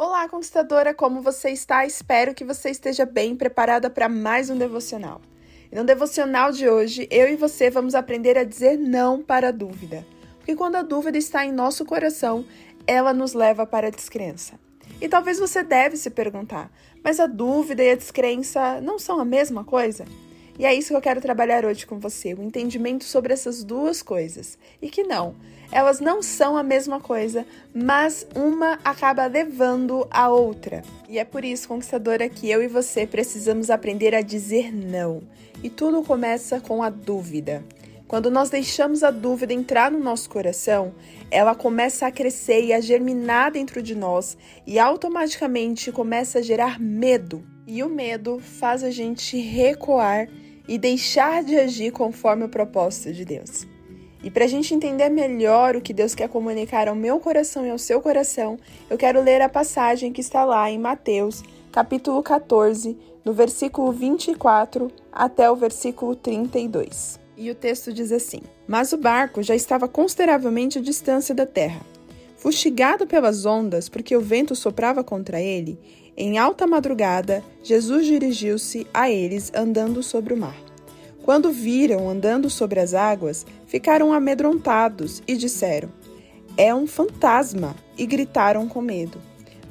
Olá, conquistadora, como você está? Espero que você esteja bem preparada para mais um devocional. E no devocional de hoje, eu e você vamos aprender a dizer não para a dúvida. Porque quando a dúvida está em nosso coração, ela nos leva para a descrença. E talvez você deve se perguntar: mas a dúvida e a descrença não são a mesma coisa? E é isso que eu quero trabalhar hoje com você, o entendimento sobre essas duas coisas. E que não, elas não são a mesma coisa, mas uma acaba levando a outra. E é por isso, conquistadora, que eu e você precisamos aprender a dizer não. E tudo começa com a dúvida. Quando nós deixamos a dúvida entrar no nosso coração, ela começa a crescer e a germinar dentro de nós e automaticamente começa a gerar medo. E o medo faz a gente recuar e deixar de agir conforme o propósito de Deus. E para a gente entender melhor o que Deus quer comunicar ao meu coração e ao seu coração, eu quero ler a passagem que está lá em Mateus, capítulo 14, no versículo 24 até o versículo 32. E o texto diz assim: Mas o barco já estava consideravelmente à distância da terra. Fustigado pelas ondas, porque o vento soprava contra ele, em alta madrugada, Jesus dirigiu-se a eles andando sobre o mar. Quando viram andando sobre as águas, ficaram amedrontados e disseram: É um fantasma! e gritaram com medo.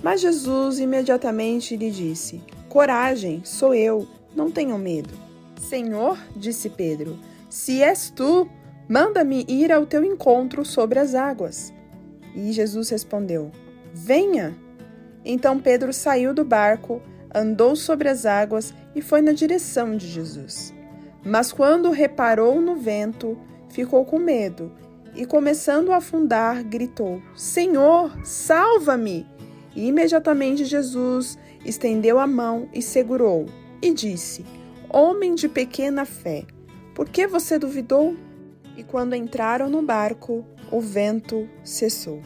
Mas Jesus imediatamente lhe disse: Coragem, sou eu, não tenham medo. Senhor, disse Pedro, se és tu, manda-me ir ao teu encontro sobre as águas. E Jesus respondeu: Venha. Então Pedro saiu do barco, andou sobre as águas e foi na direção de Jesus. Mas quando reparou no vento, ficou com medo e, começando a afundar, gritou: Senhor, salva-me! E imediatamente Jesus estendeu a mão e segurou, e disse: Homem de pequena fé, por que você duvidou? E quando entraram no barco, o vento cessou.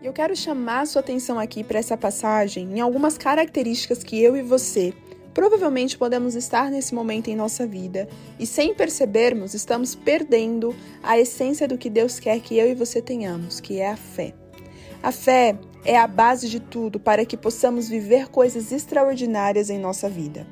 Eu quero chamar sua atenção aqui para essa passagem em algumas características que eu e você provavelmente podemos estar nesse momento em nossa vida e, sem percebermos, estamos perdendo a essência do que Deus quer que eu e você tenhamos, que é a fé. A fé é a base de tudo para que possamos viver coisas extraordinárias em nossa vida.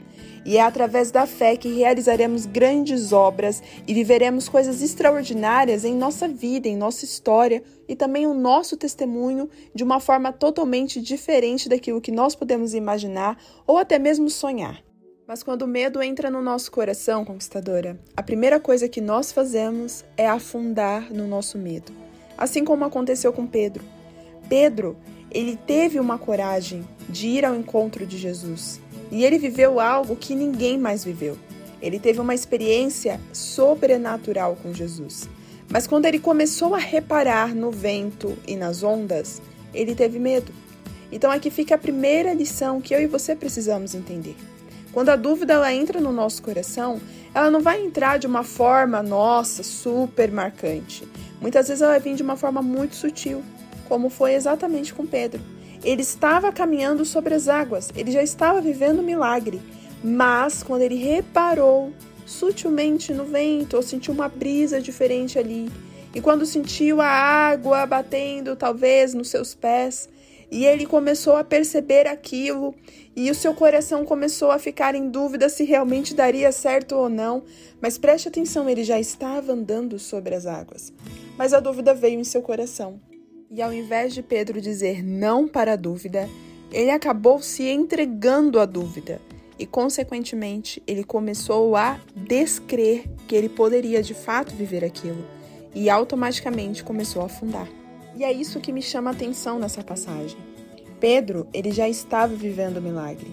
E é através da fé que realizaremos grandes obras e viveremos coisas extraordinárias em nossa vida, em nossa história e também o nosso testemunho de uma forma totalmente diferente daquilo que nós podemos imaginar ou até mesmo sonhar. Mas quando o medo entra no nosso coração, conquistadora, a primeira coisa que nós fazemos é afundar no nosso medo. Assim como aconteceu com Pedro. Pedro, ele teve uma coragem de ir ao encontro de Jesus. E ele viveu algo que ninguém mais viveu. Ele teve uma experiência sobrenatural com Jesus. Mas quando ele começou a reparar no vento e nas ondas, ele teve medo. Então aqui fica a primeira lição que eu e você precisamos entender. Quando a dúvida ela entra no nosso coração, ela não vai entrar de uma forma, nossa, super marcante. Muitas vezes ela vai vir de uma forma muito sutil, como foi exatamente com Pedro. Ele estava caminhando sobre as águas, ele já estava vivendo um milagre, mas quando ele reparou sutilmente no vento ou sentiu uma brisa diferente ali, e quando sentiu a água batendo talvez nos seus pés, e ele começou a perceber aquilo, e o seu coração começou a ficar em dúvida se realmente daria certo ou não. Mas preste atenção, ele já estava andando sobre as águas. Mas a dúvida veio em seu coração. E ao invés de Pedro dizer não para a dúvida, ele acabou se entregando à dúvida e, consequentemente, ele começou a descrer que ele poderia de fato viver aquilo e automaticamente começou a afundar. E é isso que me chama a atenção nessa passagem. Pedro, ele já estava vivendo o milagre.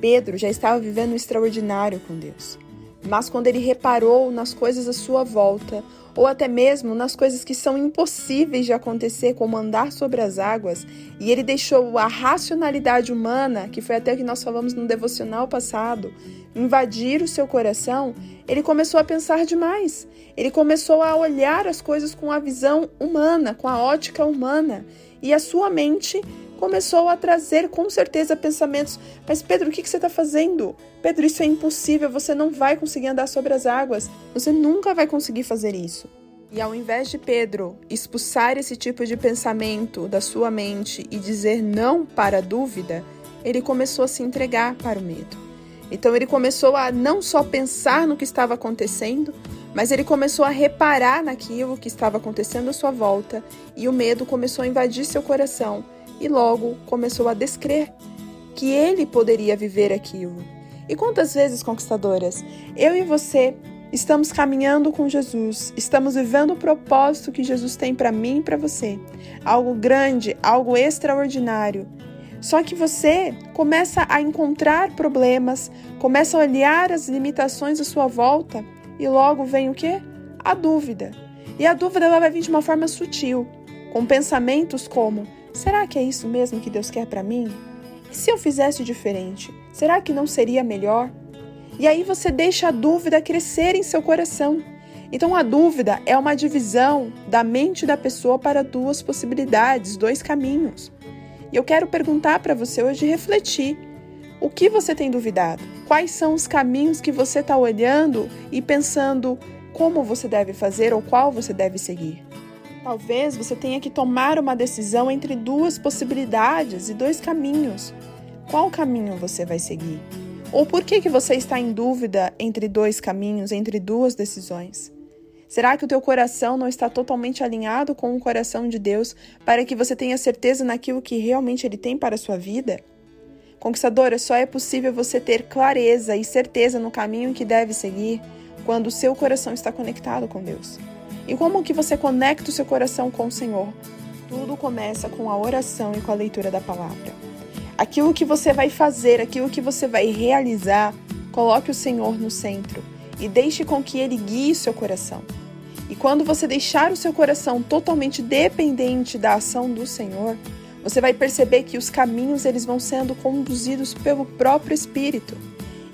Pedro já estava vivendo o extraordinário com Deus. Mas quando ele reparou nas coisas à sua volta, ou até mesmo nas coisas que são impossíveis de acontecer, como andar sobre as águas, e ele deixou a racionalidade humana, que foi até o que nós falamos no devocional passado, invadir o seu coração, ele começou a pensar demais. Ele começou a olhar as coisas com a visão humana, com a ótica humana, e a sua mente começou a trazer com certeza pensamentos: Mas Pedro, o que, você está fazendo? Pedro, isso é impossível, você não vai conseguir andar sobre as águas, você nunca vai conseguir fazer isso. E ao invés de Pedro expulsar esse tipo de pensamento da sua mente e dizer não para a dúvida, ele começou a se entregar para o medo. Então ele começou a não só pensar no que estava acontecendo, mas ele começou a reparar naquilo que estava acontecendo à sua volta e o medo começou a invadir seu coração e logo começou a descrer que ele poderia viver aquilo. E quantas vezes, conquistadoras, eu e você Estamos caminhando com Jesus, estamos vivendo o propósito que Jesus tem para mim e para você. Algo grande, algo extraordinário. Só que você começa a encontrar problemas, começa a olhar as limitações à sua volta e logo vem o quê? A dúvida. E a dúvida ela vai vir de uma forma sutil, com pensamentos como: será que é isso mesmo que Deus quer para mim? E se eu fizesse diferente, será que não seria melhor? E aí você deixa a dúvida crescer em seu coração. Então a dúvida é uma divisão da mente da pessoa para duas possibilidades, dois caminhos. E eu quero perguntar para você hoje refletir. O que você tem duvidado? Quais são os caminhos que você está olhando e pensando como você deve fazer ou qual você deve seguir? Talvez você tenha que tomar uma decisão entre duas possibilidades e dois caminhos. Qual caminho você vai seguir? Ou por que, que você está em dúvida entre dois caminhos, entre duas decisões? Será que o teu coração não está totalmente alinhado com o coração de Deus para que você tenha certeza naquilo que realmente Ele tem para a sua vida? Conquistadora, só é possível você ter clareza e certeza no caminho que deve seguir quando o seu coração está conectado com Deus. E como que você conecta o seu coração com o Senhor? Tudo começa com a oração e com a leitura da palavra. Aquilo que você vai fazer, aquilo que você vai realizar, coloque o Senhor no centro e deixe com que ele guie seu coração. E quando você deixar o seu coração totalmente dependente da ação do Senhor, você vai perceber que os caminhos eles vão sendo conduzidos pelo próprio Espírito.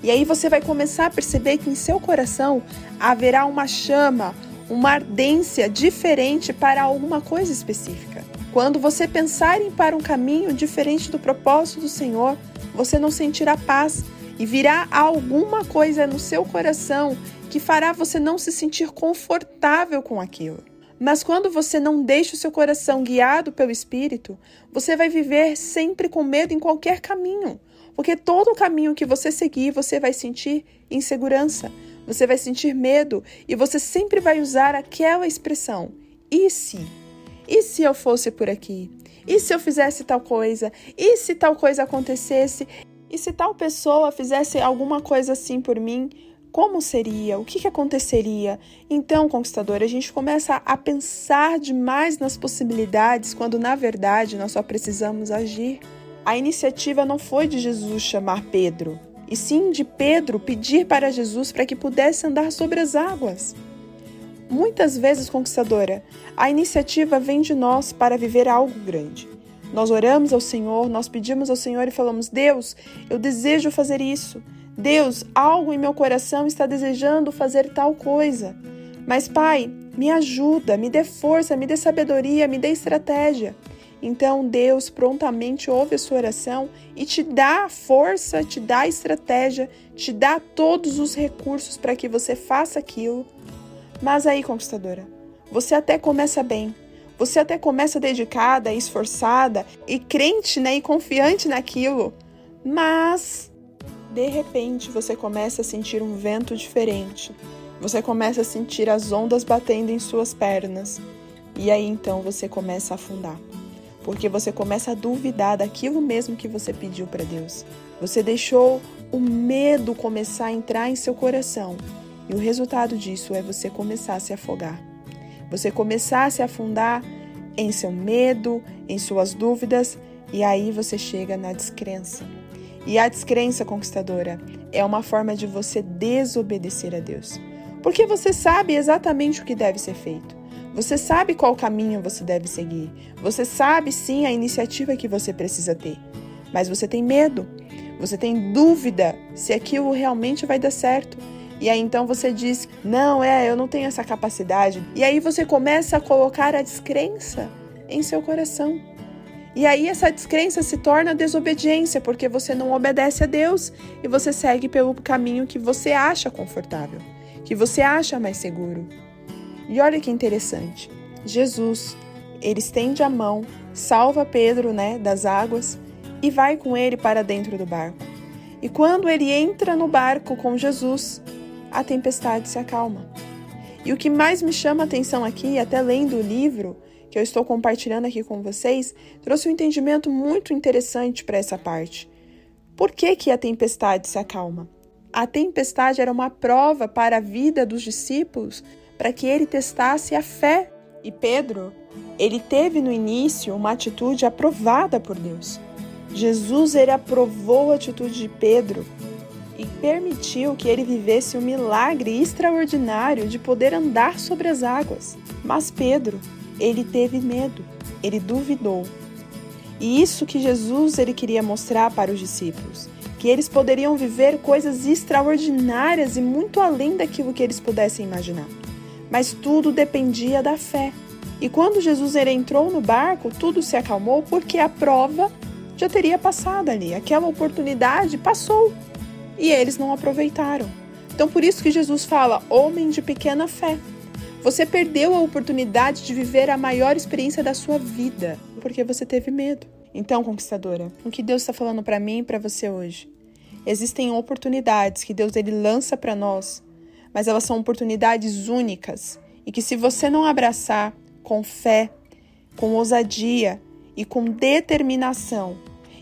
E aí você vai começar a perceber que em seu coração haverá uma chama, uma ardência diferente para alguma coisa específica. Quando você pensar em para um caminho diferente do propósito do Senhor, você não sentirá paz e virá alguma coisa no seu coração que fará você não se sentir confortável com aquilo. Mas quando você não deixa o seu coração guiado pelo Espírito, você vai viver sempre com medo em qualquer caminho, porque todo caminho que você seguir, você vai sentir insegurança, você vai sentir medo e você sempre vai usar aquela expressão: e se? E se eu fosse por aqui? E se eu fizesse tal coisa? E se tal coisa acontecesse? E se tal pessoa fizesse alguma coisa assim por mim? Como seria? O que, que aconteceria? Então, conquistador, a gente começa a pensar demais nas possibilidades quando na verdade nós só precisamos agir. A iniciativa não foi de Jesus chamar Pedro, e sim de Pedro pedir para Jesus para que pudesse andar sobre as águas. Muitas vezes, conquistadora, a iniciativa vem de nós para viver algo grande. Nós oramos ao Senhor, nós pedimos ao Senhor e falamos: Deus, eu desejo fazer isso. Deus, algo em meu coração está desejando fazer tal coisa. Mas, Pai, me ajuda, me dê força, me dê sabedoria, me dê estratégia. Então Deus prontamente ouve a sua oração e te dá força, te dá estratégia, te dá todos os recursos para que você faça aquilo mas aí, conquistadora, você até começa bem. Você até começa dedicada, esforçada e crente, né, e confiante naquilo. Mas de repente você começa a sentir um vento diferente. Você começa a sentir as ondas batendo em suas pernas. E aí então você começa a afundar. Porque você começa a duvidar daquilo mesmo que você pediu para Deus. Você deixou o medo começar a entrar em seu coração e o resultado disso é você começar a se afogar. Você começar a se afundar em seu medo, em suas dúvidas, e aí você chega na descrença. E a descrença conquistadora é uma forma de você desobedecer a Deus. Porque você sabe exatamente o que deve ser feito. Você sabe qual caminho você deve seguir. Você sabe sim a iniciativa que você precisa ter. Mas você tem medo. Você tem dúvida se aquilo realmente vai dar certo. E aí então você diz: "Não, é, eu não tenho essa capacidade". E aí você começa a colocar a descrença em seu coração. E aí essa descrença se torna desobediência, porque você não obedece a Deus e você segue pelo caminho que você acha confortável, que você acha mais seguro. E olha que interessante. Jesus, ele estende a mão, salva Pedro, né, das águas e vai com ele para dentro do barco. E quando ele entra no barco com Jesus, a tempestade se acalma. E o que mais me chama a atenção aqui, até lendo o livro que eu estou compartilhando aqui com vocês, trouxe um entendimento muito interessante para essa parte. Por que, que a tempestade se acalma? A tempestade era uma prova para a vida dos discípulos, para que ele testasse a fé. E Pedro, ele teve no início uma atitude aprovada por Deus. Jesus ele aprovou a atitude de Pedro e permitiu que ele vivesse um milagre extraordinário de poder andar sobre as águas. Mas Pedro, ele teve medo, ele duvidou. E isso que Jesus ele queria mostrar para os discípulos, que eles poderiam viver coisas extraordinárias e muito além daquilo que eles pudessem imaginar. Mas tudo dependia da fé. E quando Jesus entrou no barco, tudo se acalmou porque a prova já teria passado ali. Aquela oportunidade passou e eles não aproveitaram. Então, por isso que Jesus fala: homem de pequena fé. Você perdeu a oportunidade de viver a maior experiência da sua vida porque você teve medo. Então, conquistadora, o que Deus está falando para mim e para você hoje? Existem oportunidades que Deus ele lança para nós, mas elas são oportunidades únicas e que se você não abraçar com fé, com ousadia e com determinação,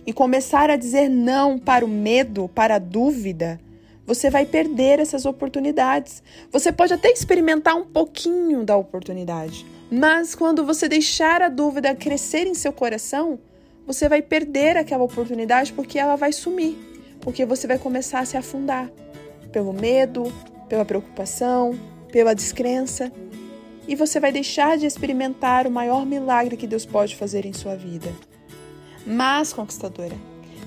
e começar a dizer não para o medo, para a dúvida, você vai perder essas oportunidades. Você pode até experimentar um pouquinho da oportunidade, mas quando você deixar a dúvida crescer em seu coração, você vai perder aquela oportunidade porque ela vai sumir, porque você vai começar a se afundar pelo medo, pela preocupação, pela descrença, e você vai deixar de experimentar o maior milagre que Deus pode fazer em sua vida. Mas, conquistadora,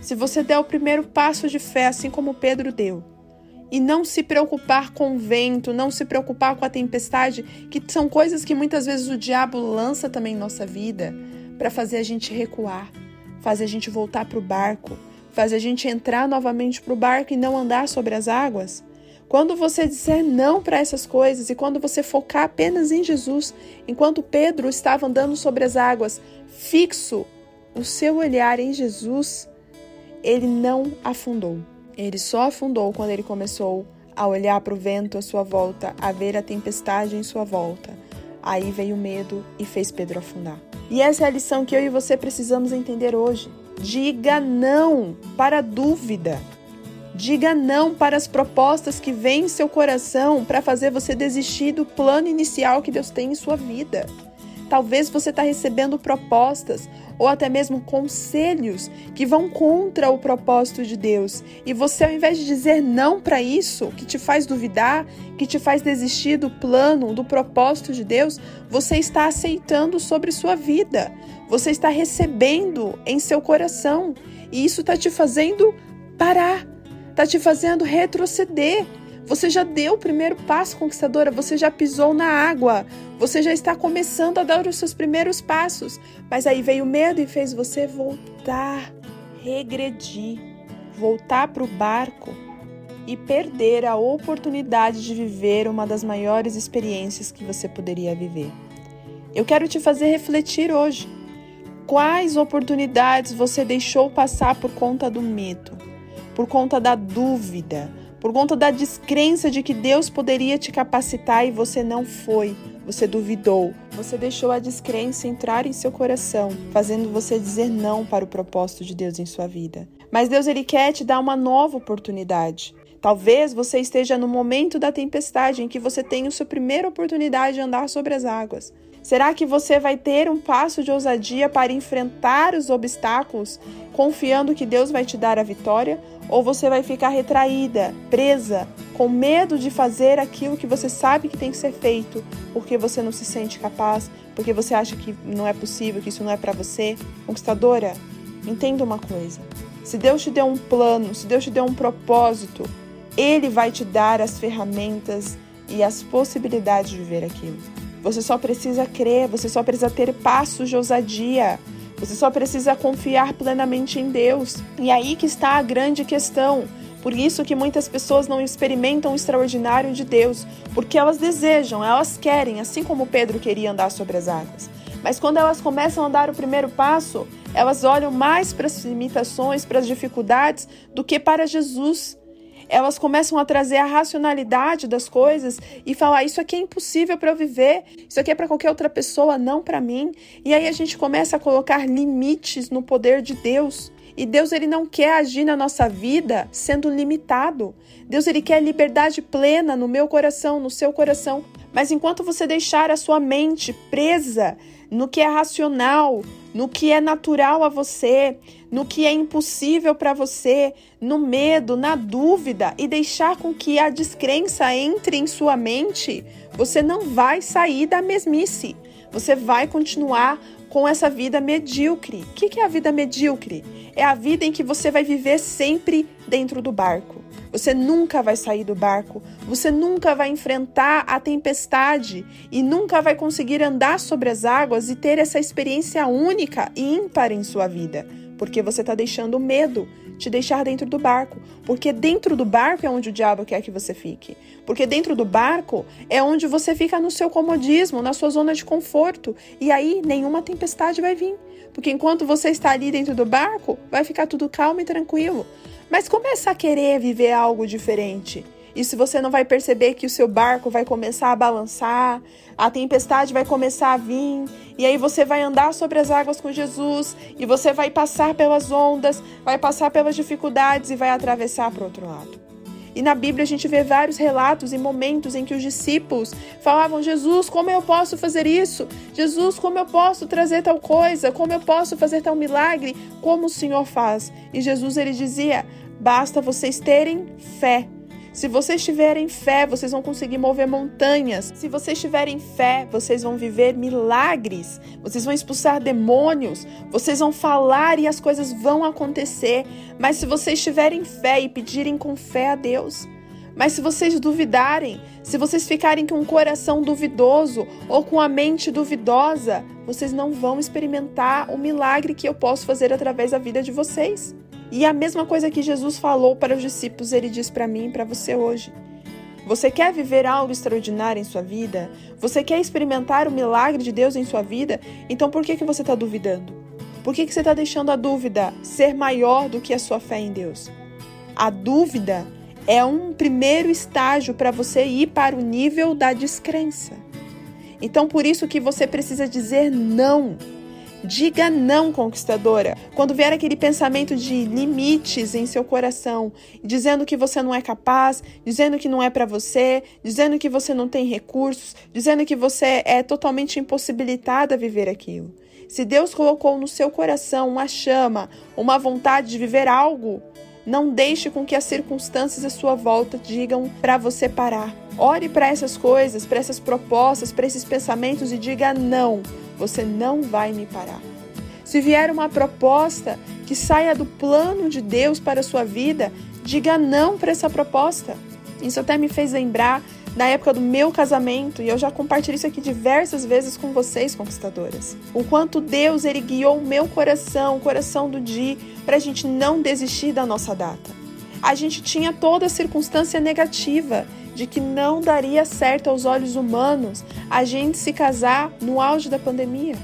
se você der o primeiro passo de fé, assim como Pedro deu, e não se preocupar com o vento, não se preocupar com a tempestade, que são coisas que muitas vezes o diabo lança também em nossa vida para fazer a gente recuar, fazer a gente voltar para o barco, fazer a gente entrar novamente para o barco e não andar sobre as águas. Quando você disser não para essas coisas e quando você focar apenas em Jesus, enquanto Pedro estava andando sobre as águas, fixo o seu olhar em Jesus, ele não afundou. Ele só afundou quando ele começou a olhar para o vento à sua volta, a ver a tempestade em sua volta. Aí veio o medo e fez Pedro afundar. E essa é a lição que eu e você precisamos entender hoje. Diga não para a dúvida. Diga não para as propostas que vêm em seu coração para fazer você desistir do plano inicial que Deus tem em sua vida. Talvez você está recebendo propostas ou até mesmo conselhos que vão contra o propósito de Deus. E você, ao invés de dizer não para isso, que te faz duvidar, que te faz desistir do plano, do propósito de Deus, você está aceitando sobre sua vida. Você está recebendo em seu coração. E isso está te fazendo parar, está te fazendo retroceder. Você já deu o primeiro passo, conquistadora, você já pisou na água, você já está começando a dar os seus primeiros passos, mas aí veio o medo e fez você voltar, regredir, voltar para o barco e perder a oportunidade de viver uma das maiores experiências que você poderia viver. Eu quero te fazer refletir hoje. Quais oportunidades você deixou passar por conta do medo, por conta da dúvida, por conta da descrença de que Deus poderia te capacitar e você não foi, você duvidou, você deixou a descrença entrar em seu coração, fazendo você dizer não para o propósito de Deus em sua vida. Mas Deus ele quer te dar uma nova oportunidade. Talvez você esteja no momento da tempestade em que você tem a sua primeira oportunidade de andar sobre as águas. Será que você vai ter um passo de ousadia para enfrentar os obstáculos, confiando que Deus vai te dar a vitória? Ou você vai ficar retraída, presa, com medo de fazer aquilo que você sabe que tem que ser feito, porque você não se sente capaz, porque você acha que não é possível, que isso não é para você? Conquistadora, entenda uma coisa. Se Deus te deu um plano, se Deus te deu um propósito, Ele vai te dar as ferramentas e as possibilidades de viver aquilo. Você só precisa crer, você só precisa ter passos de ousadia. Você só precisa confiar plenamente em Deus. E aí que está a grande questão. Por isso que muitas pessoas não experimentam o extraordinário de Deus, porque elas desejam, elas querem, assim como Pedro queria andar sobre as águas. Mas quando elas começam a dar o primeiro passo, elas olham mais para as limitações, para as dificuldades, do que para Jesus. Elas começam a trazer a racionalidade das coisas e falar: Isso aqui é impossível para eu viver, isso aqui é para qualquer outra pessoa, não para mim. E aí a gente começa a colocar limites no poder de Deus. E Deus ele não quer agir na nossa vida sendo limitado. Deus ele quer liberdade plena no meu coração, no seu coração. Mas enquanto você deixar a sua mente presa no que é racional, no que é natural a você, no que é impossível para você, no medo, na dúvida e deixar com que a descrença entre em sua mente, você não vai sair da mesmice. Você vai continuar com essa vida medíocre. O que é a vida medíocre? É a vida em que você vai viver sempre dentro do barco. Você nunca vai sair do barco, você nunca vai enfrentar a tempestade e nunca vai conseguir andar sobre as águas e ter essa experiência única e ímpar em sua vida, porque você está deixando o medo te deixar dentro do barco, porque dentro do barco é onde o diabo quer que você fique, porque dentro do barco é onde você fica no seu comodismo, na sua zona de conforto, e aí nenhuma tempestade vai vir, porque enquanto você está ali dentro do barco, vai ficar tudo calmo e tranquilo. Mas começa a querer viver algo diferente. E se você não vai perceber que o seu barco vai começar a balançar, a tempestade vai começar a vir, e aí você vai andar sobre as águas com Jesus, e você vai passar pelas ondas, vai passar pelas dificuldades e vai atravessar para o outro lado. E na Bíblia a gente vê vários relatos e momentos em que os discípulos falavam: Jesus, como eu posso fazer isso? Jesus, como eu posso trazer tal coisa? Como eu posso fazer tal milagre? Como o Senhor faz? E Jesus ele dizia: Basta vocês terem fé. Se vocês tiverem fé, vocês vão conseguir mover montanhas. Se vocês tiverem fé, vocês vão viver milagres. Vocês vão expulsar demônios. Vocês vão falar e as coisas vão acontecer. Mas se vocês tiverem fé e pedirem com fé a Deus, mas se vocês duvidarem, se vocês ficarem com um coração duvidoso ou com a mente duvidosa, vocês não vão experimentar o milagre que eu posso fazer através da vida de vocês. E a mesma coisa que Jesus falou para os discípulos, ele diz para mim e para você hoje. Você quer viver algo extraordinário em sua vida? Você quer experimentar o milagre de Deus em sua vida? Então por que, que você está duvidando? Por que, que você está deixando a dúvida ser maior do que a sua fé em Deus? A dúvida é um primeiro estágio para você ir para o nível da descrença. Então por isso que você precisa dizer não Diga não, conquistadora. Quando vier aquele pensamento de limites em seu coração, dizendo que você não é capaz, dizendo que não é para você, dizendo que você não tem recursos, dizendo que você é totalmente impossibilitada a viver aquilo. Se Deus colocou no seu coração uma chama, uma vontade de viver algo, não deixe com que as circunstâncias à sua volta digam para você parar. Ore para essas coisas, para essas propostas, para esses pensamentos e diga não. Você não vai me parar. Se vier uma proposta que saia do plano de Deus para a sua vida, diga não para essa proposta. Isso até me fez lembrar na época do meu casamento, e eu já compartilhei isso aqui diversas vezes com vocês, conquistadoras. O quanto Deus ele guiou o meu coração, o coração do Di, para a gente não desistir da nossa data. A gente tinha toda a circunstância negativa de que não daria certo aos olhos humanos a gente se casar no auge da pandemia.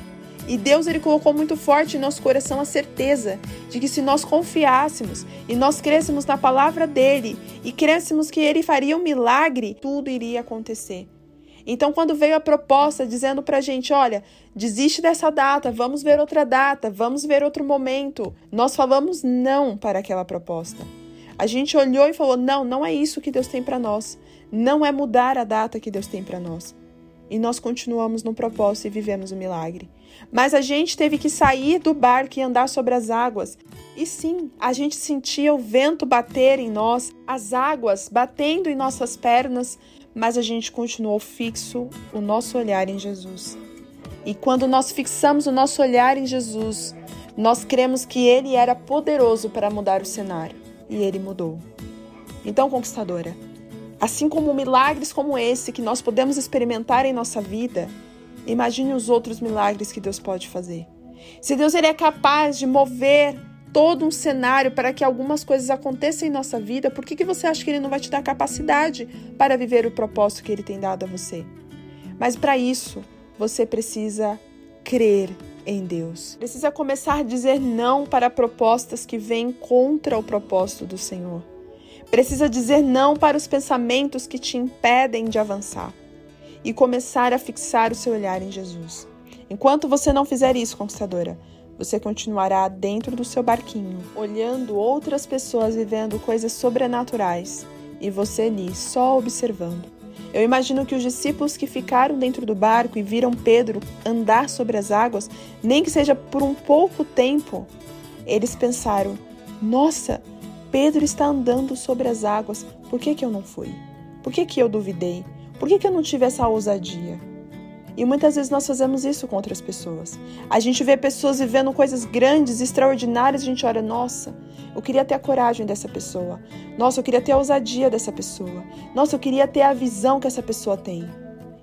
E Deus ele colocou muito forte em nosso coração a certeza de que se nós confiássemos e nós crêssemos na palavra dele e crêssemos que ele faria um milagre, tudo iria acontecer. Então, quando veio a proposta dizendo pra gente, olha, desiste dessa data, vamos ver outra data, vamos ver outro momento, nós falamos não para aquela proposta. A gente olhou e falou: não, não é isso que Deus tem para nós. Não é mudar a data que Deus tem para nós. E nós continuamos no propósito e vivemos o milagre. Mas a gente teve que sair do barco e andar sobre as águas. E sim, a gente sentia o vento bater em nós, as águas batendo em nossas pernas, mas a gente continuou fixo o nosso olhar em Jesus. E quando nós fixamos o nosso olhar em Jesus, nós cremos que Ele era poderoso para mudar o cenário. E Ele mudou. Então, conquistadora, Assim como milagres como esse que nós podemos experimentar em nossa vida, imagine os outros milagres que Deus pode fazer. Se Deus ele é capaz de mover todo um cenário para que algumas coisas aconteçam em nossa vida, por que, que você acha que ele não vai te dar capacidade para viver o propósito que ele tem dado a você? Mas para isso, você precisa crer em Deus. Precisa começar a dizer não para propostas que vêm contra o propósito do Senhor. Precisa dizer não para os pensamentos que te impedem de avançar e começar a fixar o seu olhar em Jesus. Enquanto você não fizer isso, conquistadora, você continuará dentro do seu barquinho, olhando outras pessoas vivendo coisas sobrenaturais e você ali só observando. Eu imagino que os discípulos que ficaram dentro do barco e viram Pedro andar sobre as águas, nem que seja por um pouco tempo, eles pensaram: nossa, Pedro está andando sobre as águas, por que, que eu não fui? Por que, que eu duvidei? Por que, que eu não tive essa ousadia? E muitas vezes nós fazemos isso com outras pessoas. A gente vê pessoas vivendo coisas grandes, extraordinárias, a gente olha, nossa, eu queria ter a coragem dessa pessoa. Nossa, eu queria ter a ousadia dessa pessoa. Nossa, eu queria ter a visão que essa pessoa tem.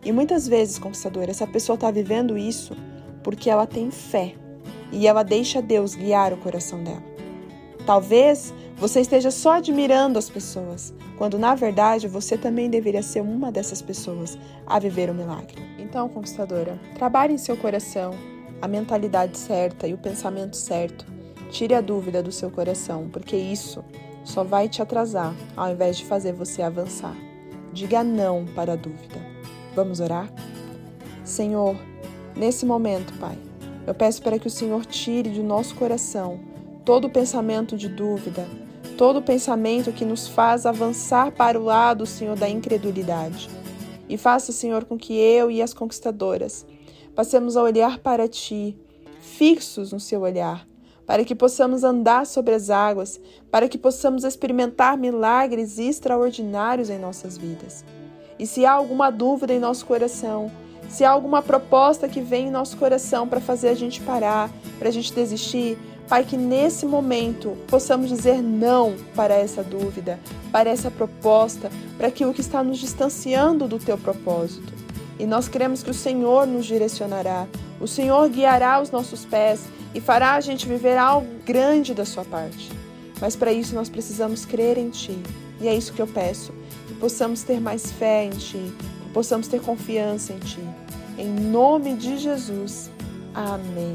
E muitas vezes, conquistador, essa pessoa está vivendo isso porque ela tem fé e ela deixa Deus guiar o coração dela. Talvez você esteja só admirando as pessoas, quando na verdade você também deveria ser uma dessas pessoas a viver o milagre. Então, conquistadora, trabalhe em seu coração a mentalidade certa e o pensamento certo. Tire a dúvida do seu coração, porque isso só vai te atrasar ao invés de fazer você avançar. Diga não para a dúvida. Vamos orar? Senhor, nesse momento, Pai, eu peço para que o Senhor tire do nosso coração todo pensamento de dúvida, todo pensamento que nos faz avançar para o lado, Senhor, da incredulidade. E faça, Senhor, com que eu e as conquistadoras passemos a olhar para Ti, fixos no Seu olhar, para que possamos andar sobre as águas, para que possamos experimentar milagres extraordinários em nossas vidas. E se há alguma dúvida em nosso coração, se há alguma proposta que vem em nosso coração para fazer a gente parar, para a gente desistir, Pai, que nesse momento possamos dizer não para essa dúvida, para essa proposta, para aquilo que está nos distanciando do teu propósito. E nós queremos que o Senhor nos direcionará, o Senhor guiará os nossos pés e fará a gente viver algo grande da sua parte. Mas para isso nós precisamos crer em Ti. E é isso que eu peço, que possamos ter mais fé em Ti, que possamos ter confiança em Ti. Em nome de Jesus. Amém.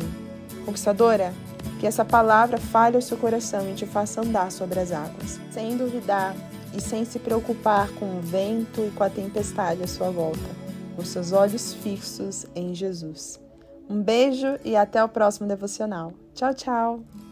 Conquistadora, que essa palavra fale ao seu coração e te faça andar sobre as águas, sem duvidar e sem se preocupar com o vento e com a tempestade à sua volta, com seus olhos fixos em Jesus. Um beijo e até o próximo devocional. Tchau, tchau!